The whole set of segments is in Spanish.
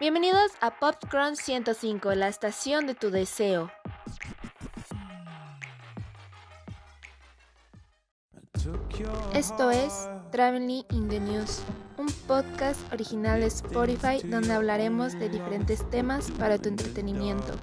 Bienvenidos a Popcorn 105, la estación de tu deseo. Esto es Traveling in the News, un podcast original de Spotify donde hablaremos de diferentes temas para tu entretenimiento.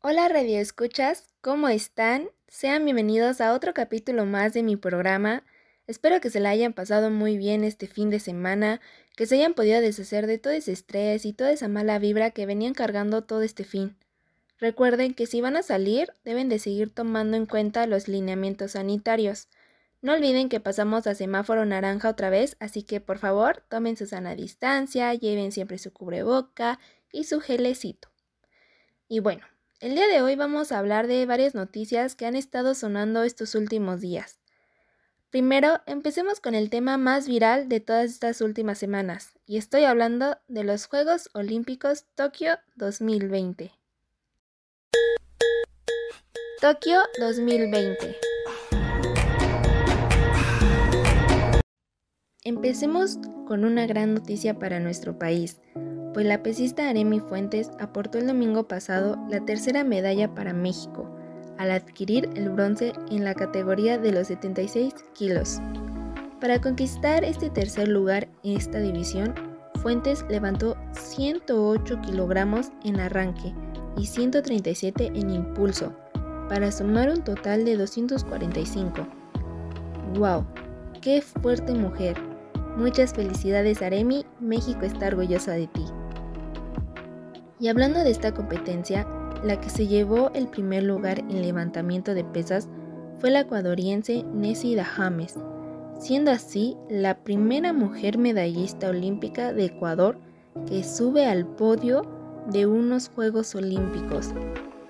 Hola Radio Escuchas, ¿cómo están? Sean bienvenidos a otro capítulo más de mi programa. Espero que se la hayan pasado muy bien este fin de semana, que se hayan podido deshacer de todo ese estrés y toda esa mala vibra que venían cargando todo este fin. Recuerden que si van a salir, deben de seguir tomando en cuenta los lineamientos sanitarios. No olviden que pasamos a semáforo naranja otra vez, así que por favor tomen su sana distancia, lleven siempre su cubreboca y su gelecito. Y bueno, el día de hoy vamos a hablar de varias noticias que han estado sonando estos últimos días. Primero, empecemos con el tema más viral de todas estas últimas semanas, y estoy hablando de los Juegos Olímpicos Tokio 2020. Tokio 2020. Empecemos con una gran noticia para nuestro país, pues la pesista Aremi Fuentes aportó el domingo pasado la tercera medalla para México, al adquirir el bronce en la categoría de los 76 kilos. Para conquistar este tercer lugar en esta división, Fuentes levantó 108 kilogramos en arranque y 137 en impulso, para sumar un total de 245. ¡Wow! ¡Qué fuerte mujer! Muchas felicidades Aremi, México está orgullosa de ti. Y hablando de esta competencia, la que se llevó el primer lugar en levantamiento de pesas fue la ecuadoriense Nessie James, siendo así la primera mujer medallista olímpica de Ecuador que sube al podio de unos Juegos Olímpicos.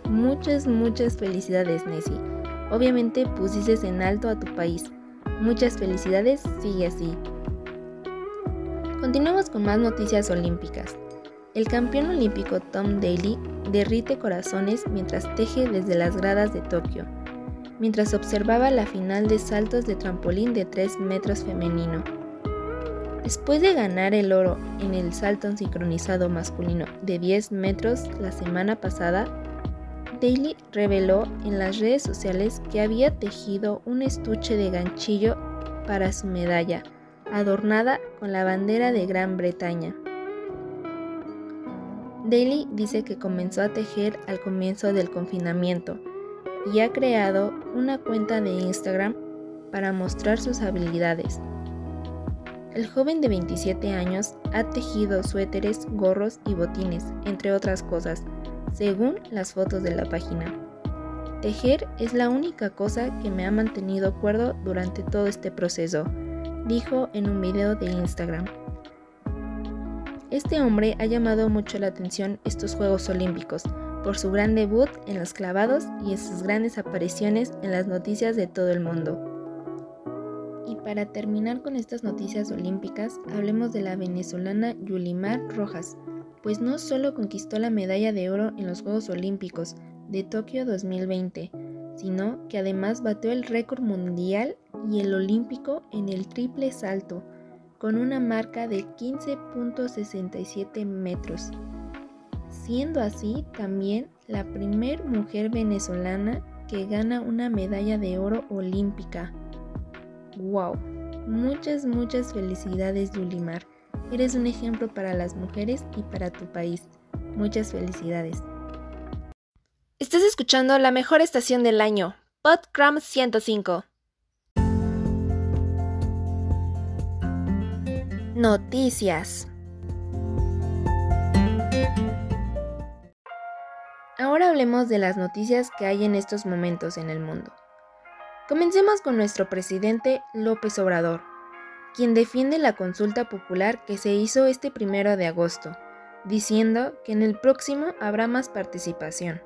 Muchas, muchas felicidades, Nessie. Obviamente pusiste en alto a tu país. Muchas felicidades, sigue así. Continuamos con más noticias olímpicas. El campeón olímpico Tom Daly derrite corazones mientras teje desde las gradas de Tokio, mientras observaba la final de saltos de trampolín de 3 metros femenino. Después de ganar el oro en el salto sincronizado masculino de 10 metros la semana pasada, Daly reveló en las redes sociales que había tejido un estuche de ganchillo para su medalla, adornada con la bandera de Gran Bretaña. Daly dice que comenzó a tejer al comienzo del confinamiento y ha creado una cuenta de Instagram para mostrar sus habilidades. El joven de 27 años ha tejido suéteres, gorros y botines, entre otras cosas, según las fotos de la página. Tejer es la única cosa que me ha mantenido cuerdo durante todo este proceso, dijo en un video de Instagram. Este hombre ha llamado mucho la atención estos Juegos Olímpicos por su gran debut en los clavados y sus grandes apariciones en las noticias de todo el mundo. Y para terminar con estas noticias olímpicas, hablemos de la venezolana Yulimar Rojas, pues no solo conquistó la medalla de oro en los Juegos Olímpicos de Tokio 2020, sino que además batió el récord mundial y el olímpico en el triple salto, con una marca de 15.67 metros, siendo así también la primer mujer venezolana que gana una medalla de oro olímpica. ¡Wow! Muchas, muchas felicidades Yulimar. Eres un ejemplo para las mujeres y para tu país. Muchas felicidades. Estás escuchando la mejor estación del año, Podcram 105. Noticias. Ahora hablemos de las noticias que hay en estos momentos en el mundo. Comencemos con nuestro presidente López Obrador, quien defiende la consulta popular que se hizo este primero de agosto, diciendo que en el próximo habrá más participación.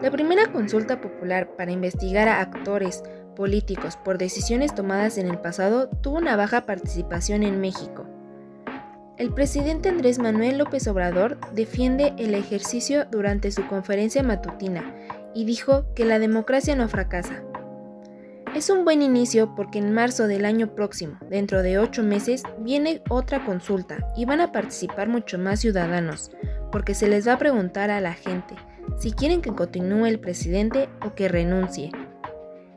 La primera consulta popular para investigar a actores, políticos por decisiones tomadas en el pasado tuvo una baja participación en México. El presidente Andrés Manuel López Obrador defiende el ejercicio durante su conferencia matutina y dijo que la democracia no fracasa. Es un buen inicio porque en marzo del año próximo, dentro de ocho meses, viene otra consulta y van a participar mucho más ciudadanos, porque se les va a preguntar a la gente si quieren que continúe el presidente o que renuncie.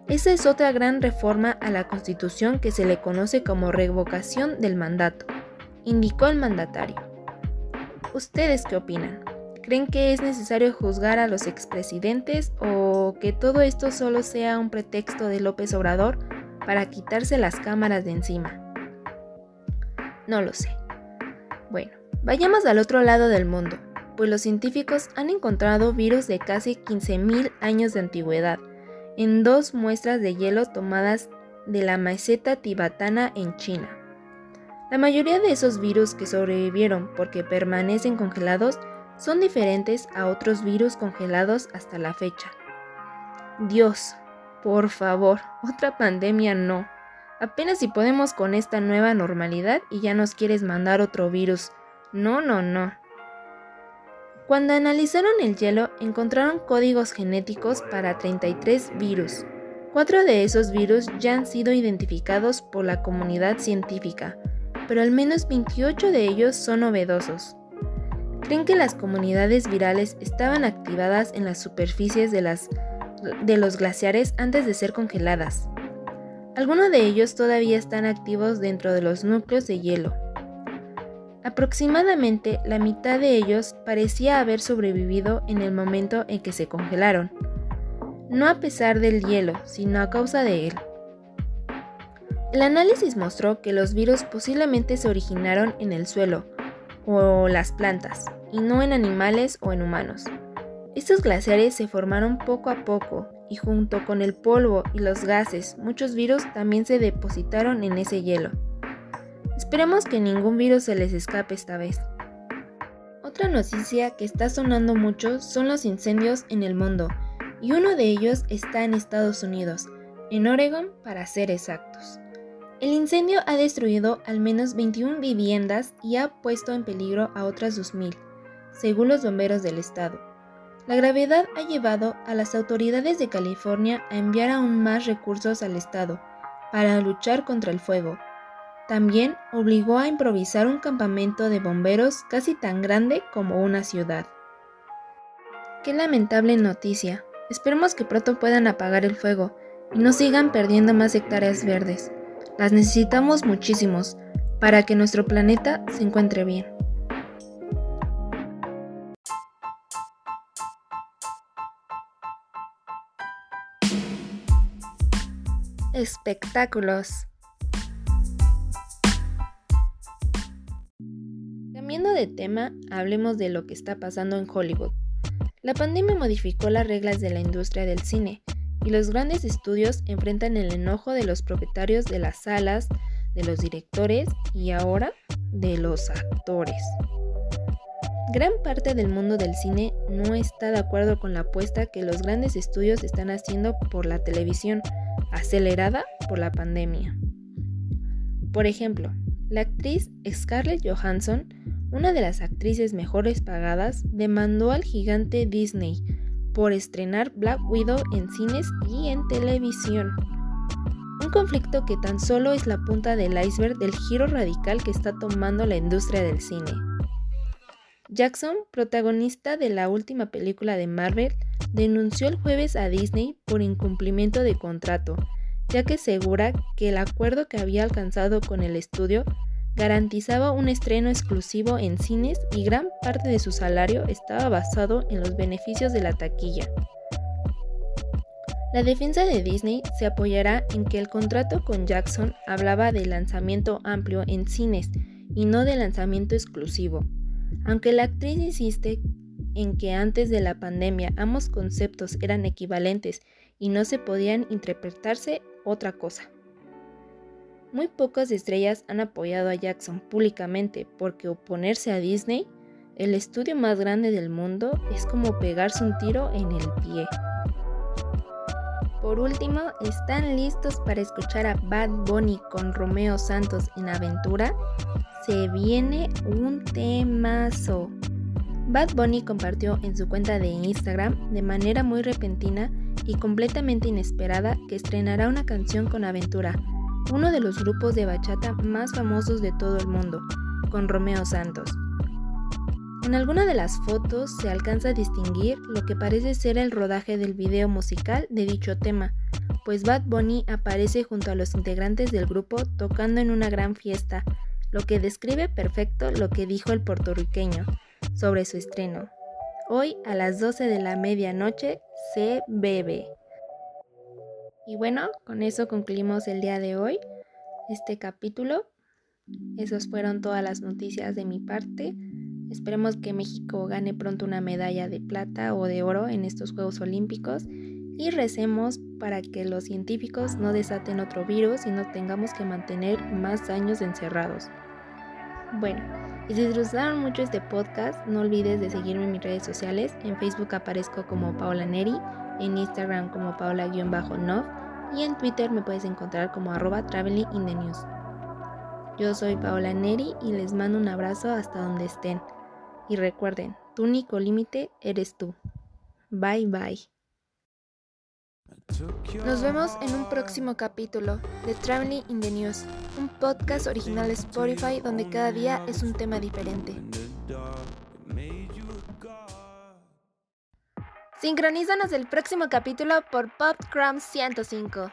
Esa es otra gran reforma a la Constitución que se le conoce como revocación del mandato, indicó el mandatario. ¿Ustedes qué opinan? ¿Creen que es necesario juzgar a los expresidentes o que todo esto solo sea un pretexto de López Obrador para quitarse las cámaras de encima? No lo sé. Bueno, vayamos al otro lado del mundo, pues los científicos han encontrado virus de casi 15.000 años de antigüedad en dos muestras de hielo tomadas de la meseta tibetana en China. La mayoría de esos virus que sobrevivieron porque permanecen congelados son diferentes a otros virus congelados hasta la fecha. Dios, por favor, otra pandemia no. Apenas si podemos con esta nueva normalidad y ya nos quieres mandar otro virus. No, no, no. Cuando analizaron el hielo, encontraron códigos genéticos para 33 virus. Cuatro de esos virus ya han sido identificados por la comunidad científica, pero al menos 28 de ellos son novedosos creen que las comunidades virales estaban activadas en las superficies de, de los glaciares antes de ser congeladas. Algunos de ellos todavía están activos dentro de los núcleos de hielo. Aproximadamente la mitad de ellos parecía haber sobrevivido en el momento en que se congelaron, no a pesar del hielo, sino a causa de él. El análisis mostró que los virus posiblemente se originaron en el suelo, o las plantas, y no en animales o en humanos. Estos glaciares se formaron poco a poco y junto con el polvo y los gases, muchos virus también se depositaron en ese hielo. Esperemos que ningún virus se les escape esta vez. Otra noticia que está sonando mucho son los incendios en el mundo, y uno de ellos está en Estados Unidos, en Oregon para ser exactos. El incendio ha destruido al menos 21 viviendas y ha puesto en peligro a otras 2.000, según los bomberos del estado. La gravedad ha llevado a las autoridades de California a enviar aún más recursos al estado para luchar contra el fuego. También obligó a improvisar un campamento de bomberos casi tan grande como una ciudad. Qué lamentable noticia. Esperemos que pronto puedan apagar el fuego y no sigan perdiendo más hectáreas verdes. Las necesitamos muchísimos para que nuestro planeta se encuentre bien. Espectáculos. De tema, hablemos de lo que está pasando en Hollywood. La pandemia modificó las reglas de la industria del cine y los grandes estudios enfrentan el enojo de los propietarios de las salas, de los directores y ahora de los actores. Gran parte del mundo del cine no está de acuerdo con la apuesta que los grandes estudios están haciendo por la televisión, acelerada por la pandemia. Por ejemplo, la actriz Scarlett Johansson, una de las actrices mejores pagadas, demandó al gigante Disney por estrenar Black Widow en cines y en televisión. Un conflicto que tan solo es la punta del iceberg del giro radical que está tomando la industria del cine. Jackson, protagonista de la última película de Marvel, denunció el jueves a Disney por incumplimiento de contrato, ya que asegura que el acuerdo que había alcanzado con el estudio garantizaba un estreno exclusivo en cines y gran parte de su salario estaba basado en los beneficios de la taquilla. La defensa de Disney se apoyará en que el contrato con Jackson hablaba de lanzamiento amplio en cines y no de lanzamiento exclusivo. Aunque la actriz insiste en que antes de la pandemia ambos conceptos eran equivalentes y no se podían interpretarse otra cosa. Muy pocas estrellas han apoyado a Jackson públicamente porque oponerse a Disney, el estudio más grande del mundo, es como pegarse un tiro en el pie. Por último, ¿están listos para escuchar a Bad Bunny con Romeo Santos en Aventura? Se viene un temazo. Bad Bunny compartió en su cuenta de Instagram de manera muy repentina y completamente inesperada que estrenará una canción con Aventura, uno de los grupos de bachata más famosos de todo el mundo, con Romeo Santos. En alguna de las fotos se alcanza a distinguir lo que parece ser el rodaje del video musical de dicho tema, pues Bad Bunny aparece junto a los integrantes del grupo tocando en una gran fiesta, lo que describe perfecto lo que dijo el puertorriqueño sobre su estreno. Hoy a las 12 de la medianoche se bebe. Y bueno, con eso concluimos el día de hoy, este capítulo. Esas fueron todas las noticias de mi parte. Esperemos que México gane pronto una medalla de plata o de oro en estos Juegos Olímpicos y recemos para que los científicos no desaten otro virus y no tengamos que mantener más años encerrados. Bueno, y si disfrutaron mucho este podcast, no olvides de seguirme en mis redes sociales. En Facebook aparezco como Paola Neri, en Instagram como Paola-Nov y en Twitter me puedes encontrar como arroba traveling in the news. Yo soy Paola Neri y les mando un abrazo hasta donde estén. Y recuerden, tu único límite eres tú. Bye bye. Nos vemos en un próximo capítulo de Traveling in the News, un podcast original de Spotify donde cada día es un tema diferente. Sincronízanos el próximo capítulo por PopCrum 105.